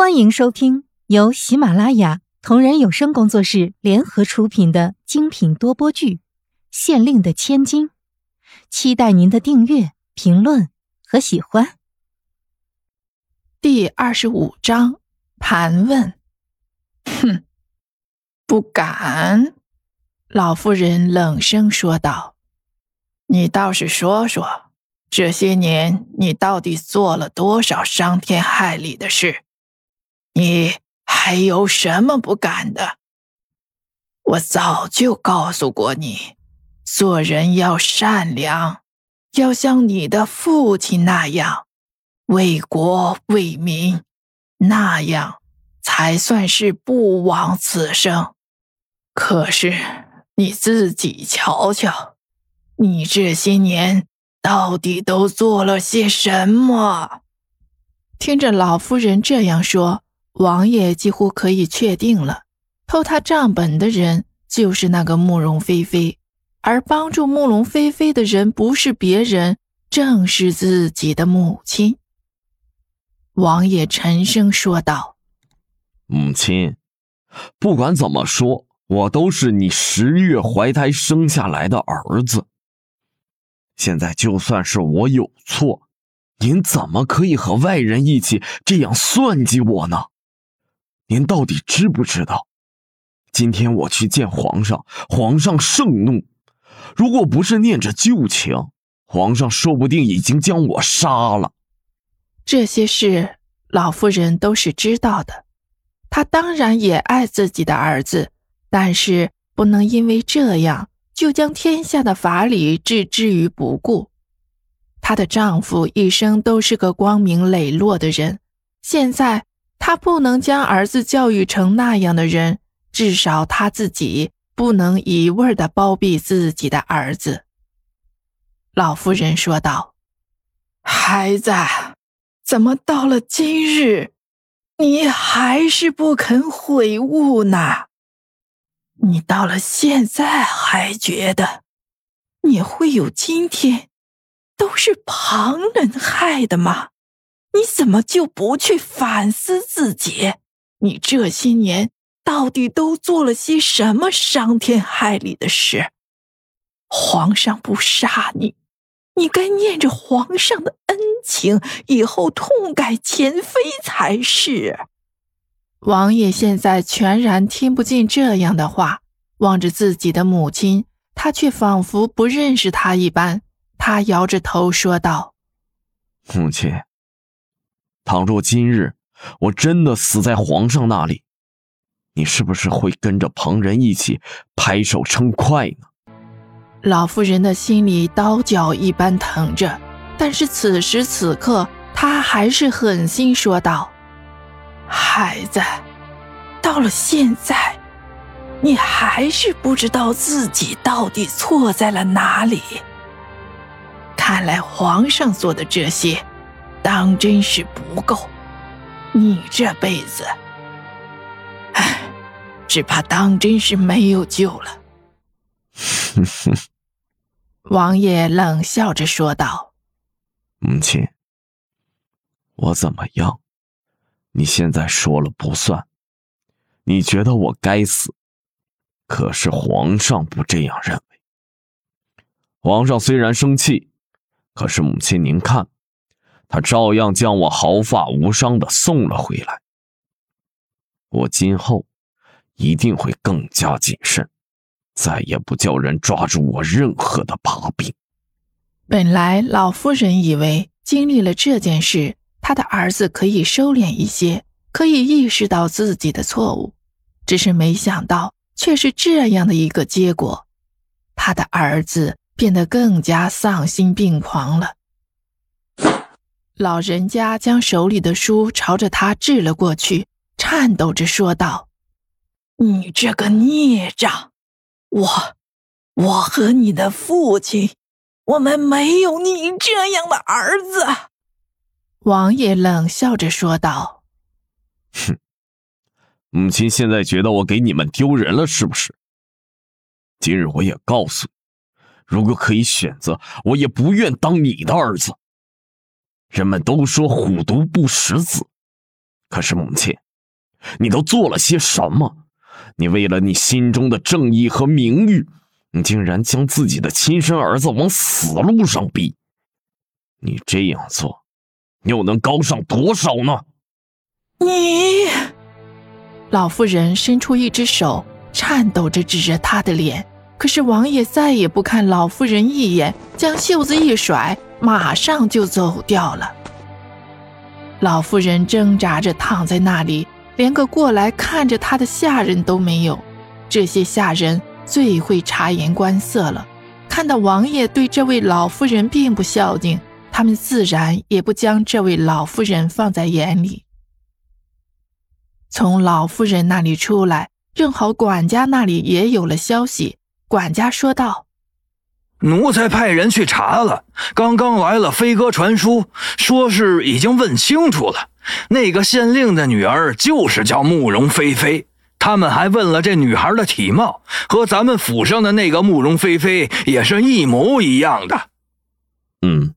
欢迎收听由喜马拉雅同人有声工作室联合出品的精品多播剧《县令的千金》，期待您的订阅、评论和喜欢。第二十五章盘问。哼，不敢。老妇人冷声说道：“你倒是说说，这些年你到底做了多少伤天害理的事？”你还有什么不敢的？我早就告诉过你，做人要善良，要像你的父亲那样，为国为民，那样才算是不枉此生。可是你自己瞧瞧，你这些年到底都做了些什么？听着老夫人这样说。王爷几乎可以确定了，偷他账本的人就是那个慕容菲菲，而帮助慕容菲菲的人不是别人，正是自己的母亲。王爷沉声说道：“母亲，不管怎么说，我都是你十月怀胎生下来的儿子。现在就算是我有错，您怎么可以和外人一起这样算计我呢？”您到底知不知道？今天我去见皇上，皇上盛怒。如果不是念着旧情，皇上说不定已经将我杀了。这些事老夫人都是知道的。她当然也爱自己的儿子，但是不能因为这样就将天下的法理置之于不顾。她的丈夫一生都是个光明磊落的人，现在。他不能将儿子教育成那样的人，至少他自己不能一味的包庇自己的儿子。老夫人说道：“孩子，怎么到了今日，你还是不肯悔悟呢？你到了现在还觉得你会有今天，都是旁人害的吗？”你怎么就不去反思自己？你这些年到底都做了些什么伤天害理的事？皇上不杀你，你该念着皇上的恩情，以后痛改前非才是。王爷现在全然听不进这样的话，望着自己的母亲，他却仿佛不认识他一般。他摇着头说道：“母亲。”倘若今日我真的死在皇上那里，你是不是会跟着旁人一起拍手称快呢？老妇人的心里刀绞一般疼着，但是此时此刻，她还是狠心说道：“孩子，到了现在，你还是不知道自己到底错在了哪里。看来皇上做的这些……”当真是不够，你这辈子，唉，只怕当真是没有救了。哼哼，王爷冷笑着说道：“母亲，我怎么样？你现在说了不算。你觉得我该死，可是皇上不这样认为。皇上虽然生气，可是母亲您看。”他照样将我毫发无伤的送了回来。我今后一定会更加谨慎，再也不叫人抓住我任何的把柄。本来老夫人以为经历了这件事，她的儿子可以收敛一些，可以意识到自己的错误，只是没想到却是这样的一个结果。他的儿子变得更加丧心病狂了。老人家将手里的书朝着他掷了过去，颤抖着说道：“你这个孽障！我，我和你的父亲，我们没有你这样的儿子。”王爷冷笑着说道：“哼，母亲现在觉得我给你们丢人了，是不是？今日我也告诉你，如果可以选择，我也不愿当你的儿子。”人们都说虎毒不食子，可是母亲，你都做了些什么？你为了你心中的正义和名誉，你竟然将自己的亲生儿子往死路上逼。你这样做，又能高尚多少呢？你，老妇人伸出一只手，颤抖着指着他的脸。可是王爷再也不看老妇人一眼，将袖子一甩，马上就走掉了。老妇人挣扎着躺在那里，连个过来看着她的下人都没有。这些下人最会察言观色了，看到王爷对这位老妇人并不孝敬，他们自然也不将这位老妇人放在眼里。从老妇人那里出来，正好管家那里也有了消息。管家说道：“奴才派人去查了，刚刚来了飞鸽传书，说是已经问清楚了，那个县令的女儿就是叫慕容菲菲。他们还问了这女孩的体貌，和咱们府上的那个慕容菲菲也是一模一样的。”嗯，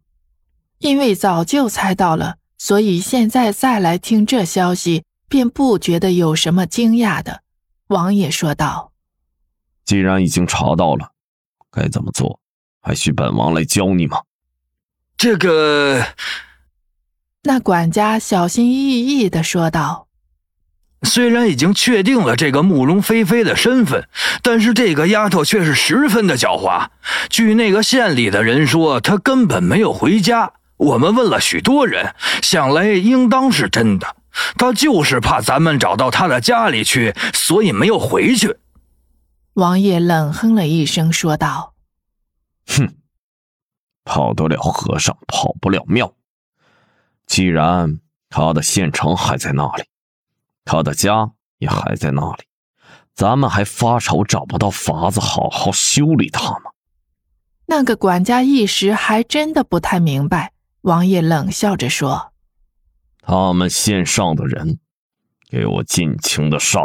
因为早就猜到了，所以现在再来听这消息，便不觉得有什么惊讶的。王爷说道。既然已经查到了，该怎么做？还需本王来教你吗？这个，那管家小心翼翼的说道：“虽然已经确定了这个慕容菲菲的身份，但是这个丫头却是十分的狡猾。据那个县里的人说，她根本没有回家。我们问了许多人，想来应当是真的。她就是怕咱们找到她的家里去，所以没有回去。”王爷冷哼了一声，说道：“哼，跑得了和尚跑不了庙。既然他的县城还在那里，他的家也还在那里，咱们还发愁找不到法子好好修理他吗？”那个管家一时还真的不太明白。王爷冷笑着说：“他们县上的人，给我尽情的杀。”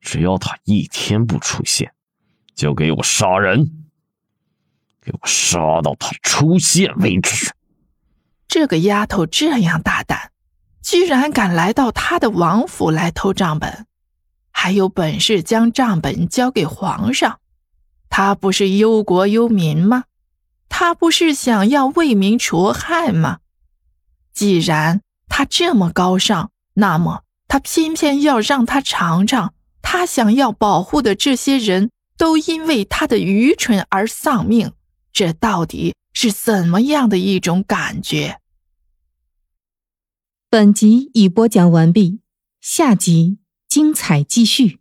只要他一天不出现，就给我杀人，给我杀到他出现为止。这个丫头这样大胆，居然敢来到他的王府来偷账本，还有本事将账本交给皇上。他不是忧国忧民吗？他不是想要为民除害吗？既然他这么高尚，那么他偏偏要让他尝尝。他想要保护的这些人都因为他的愚蠢而丧命，这到底是怎么样的一种感觉？本集已播讲完毕，下集精彩继续。